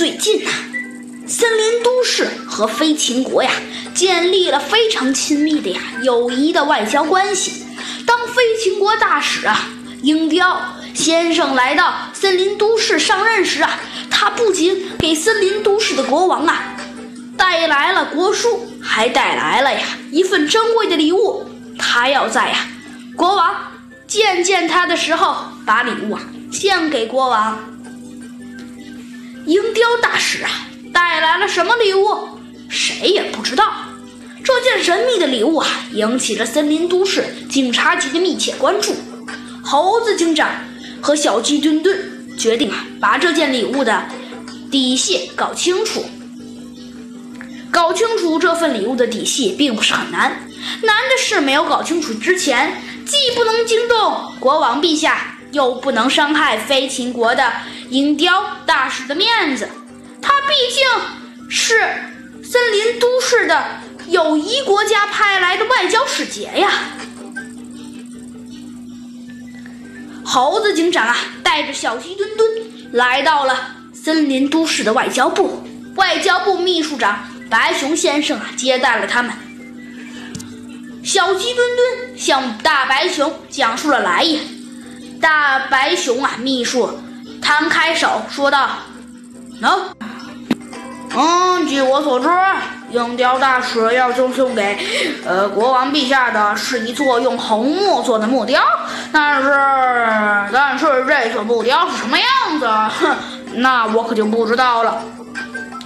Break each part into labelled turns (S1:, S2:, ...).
S1: 最近呐，森林都市和飞禽国呀建立了非常亲密的呀友谊的外交关系。当飞禽国大使啊鹰雕先生来到森林都市上任时啊，他不仅给森林都市的国王啊带来了国书，还带来了呀一份珍贵的礼物。他要在呀国王见见他的时候，把礼物啊献给国王。鹰雕大使啊，带来了什么礼物？谁也不知道。这件神秘的礼物啊，引起了森林都市警察局的密切关注。猴子警长和小鸡墩墩决定啊，把这件礼物的底细搞清楚。搞清楚这份礼物的底细并不是很难，难的是没有搞清楚之前，既不能惊动国王陛下。又不能伤害飞禽国的鹰雕大使的面子，他毕竟是森林都市的友谊国家派来的外交使节呀。猴子警长啊，带着小鸡墩墩来到了森林都市的外交部，外交部秘书长白熊先生啊接待了他们。小鸡墩墩向大白熊讲述了来意。大白熊啊，秘书摊开手说道：“喏，嗯，据我所知，鹰雕大使要赠送给呃国王陛下的是一座用红木做的木雕，但是但是这座木雕是什么样子，哼，那我可就不知道了。”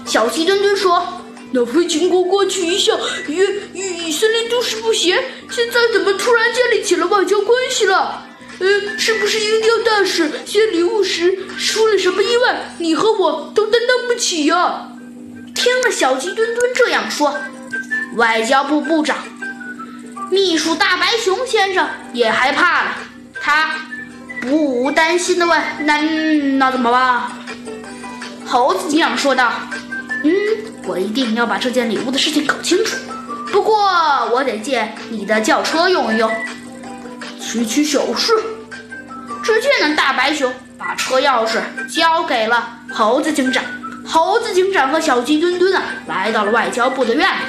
S1: 小鸡墩墩说：“那飞秦国过去一向与与森林都市不协，现在怎么突然建立起了外交关系了？”呃，是不是鹰雕大使献礼物时出了什么意外？你和我都担当不起呀！听了小鸡墩墩这样说，外交部部长、秘书大白熊先生也害怕了。他不无担心地问：“那那怎么办？”猴子警长说道：“嗯，我一定要把这件礼物的事情搞清楚。不过，我得借你的轿车用一用。”区区小事。只见那大白熊把车钥匙交给了猴子警长。猴子警长和小鸡墩墩啊，来到了外交部的院里。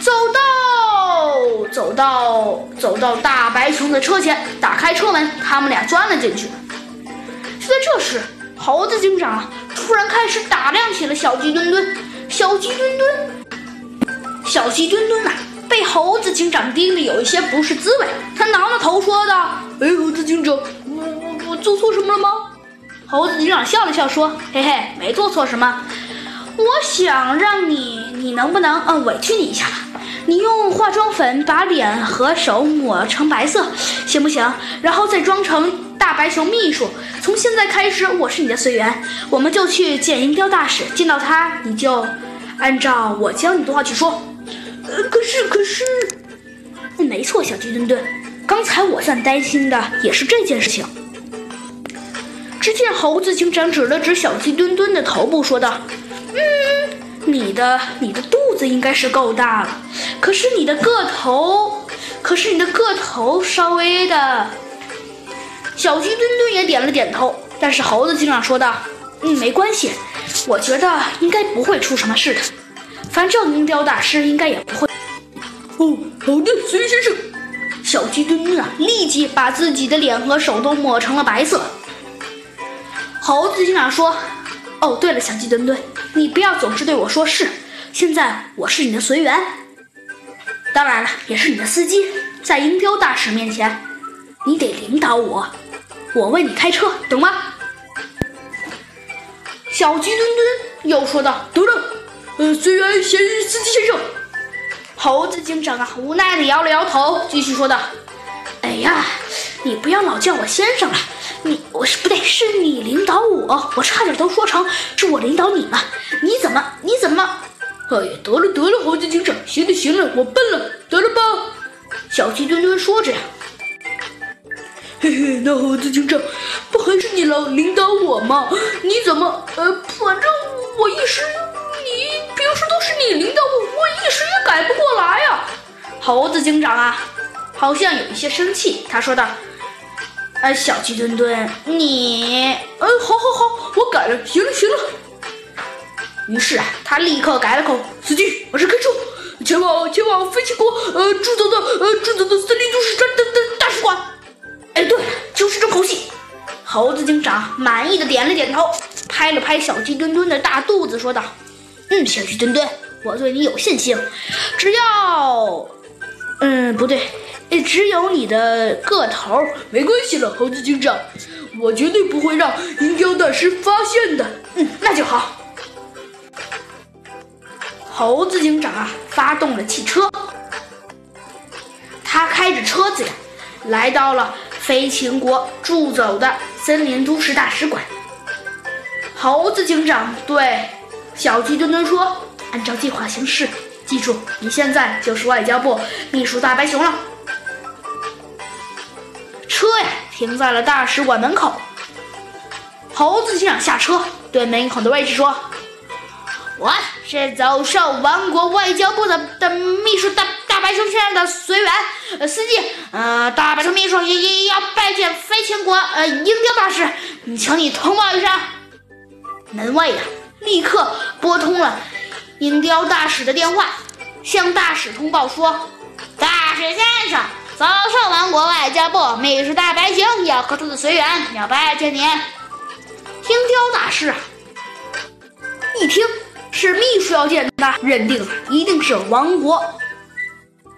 S1: 走到走到走到大白熊的车前，打开车门，他们俩钻了进去。就在这时，猴子警长，突然开始打量起了小鸡墩墩。小鸡墩墩，小鸡墩墩啊！被猴子警长盯着，有一些不是滋味。他挠挠头，说道：“哎，猴子警长，我我我做错什么了吗？”猴子警长笑了笑，说：“嘿嘿，没做错什么。我想让你，你能不能……嗯，委屈你一下吧？你用化妆粉把脸和手抹成白色，行不行？然后再装成大白熊秘书。从现在开始，我是你的随员，我们就去见银雕大使。见到他，你就按照我教你的话去说。”呃，可是可是，没错，小鸡墩墩，刚才我算担心的也是这件事情。只见猴子警长指了指小鸡墩墩的头部，说道：“嗯，你的你的肚子应该是够大了，可是你的个头，可是你的个头稍微的。”小鸡墩墩也点了点头，但是猴子警长说道：“嗯，没关系，我觉得应该不会出什么事的。”反正鹰雕大师应该也不会。哦，好的，孙先生。小鸡墩墩啊，立即把自己的脸和手都抹成了白色。猴子警长说：“哦，对了，小鸡墩墩，你不要总是对我说是。现在我是你的随员，当然了，也是你的司机。在鹰雕大使面前，你得领导我，我为你开车，懂吗？”小鸡墩墩又说道：“等等。”呃，虽然先司机先生，猴子警长啊，无奈的摇了摇头，继续说道：“哎呀，你不要老叫我先生了，你我是不对，是你领导我，我差点都说成是我领导你了。你怎么，你怎么？哎呀，得了得了，猴子警长，行了行了，我笨了，得了吧？”小鸡墩墩说着，嘿嘿，那猴子警长，不还是你老领导我吗？你怎么，呃，反正我一时。你领导我，我一时也改不过来呀。猴子警长啊，好像有一些生气。他说道：“呃，小鸡墩墩，你……呃，好好好，我改了。行了行了。”于是啊，他立刻改了口：“司机，我是开车，前往前往飞行国呃制造的呃制造的森林都市山的的大使馆。”哎，对，就是这口气。猴子警长满意的点了点头，拍了拍小鸡墩墩的大肚子，说道：“嗯，小鸡墩墩，我对你有信心，只要……嗯，不对，只有你的个头
S2: 没关系了。”猴子警长，我绝对不会让银雕大师发现的。
S1: 嗯，那就好。猴子警长啊，发动了汽车，他开着车子呀，来到了飞禽国驻走的森林都市大使馆。猴子警长对小鸡墩墩说：“按照计划行事，记住，你现在就是外交部秘书大白熊了。”车呀，停在了大使馆门口。猴子警长下车，对门口的卫士说。我是走兽王国外交部的的秘书大大白熊先生的随员，呃，司机，呃，大白熊秘书也也要拜见飞禽国呃鹰雕大使，请你通报一声。门卫呀，立刻拨通了鹰雕大使的电话，向大使通报说：“大使先生，早上王国外交部秘书大白熊要和他的随员要拜见您。”鹰雕大使一听。是秘书要见他，认定一定是王国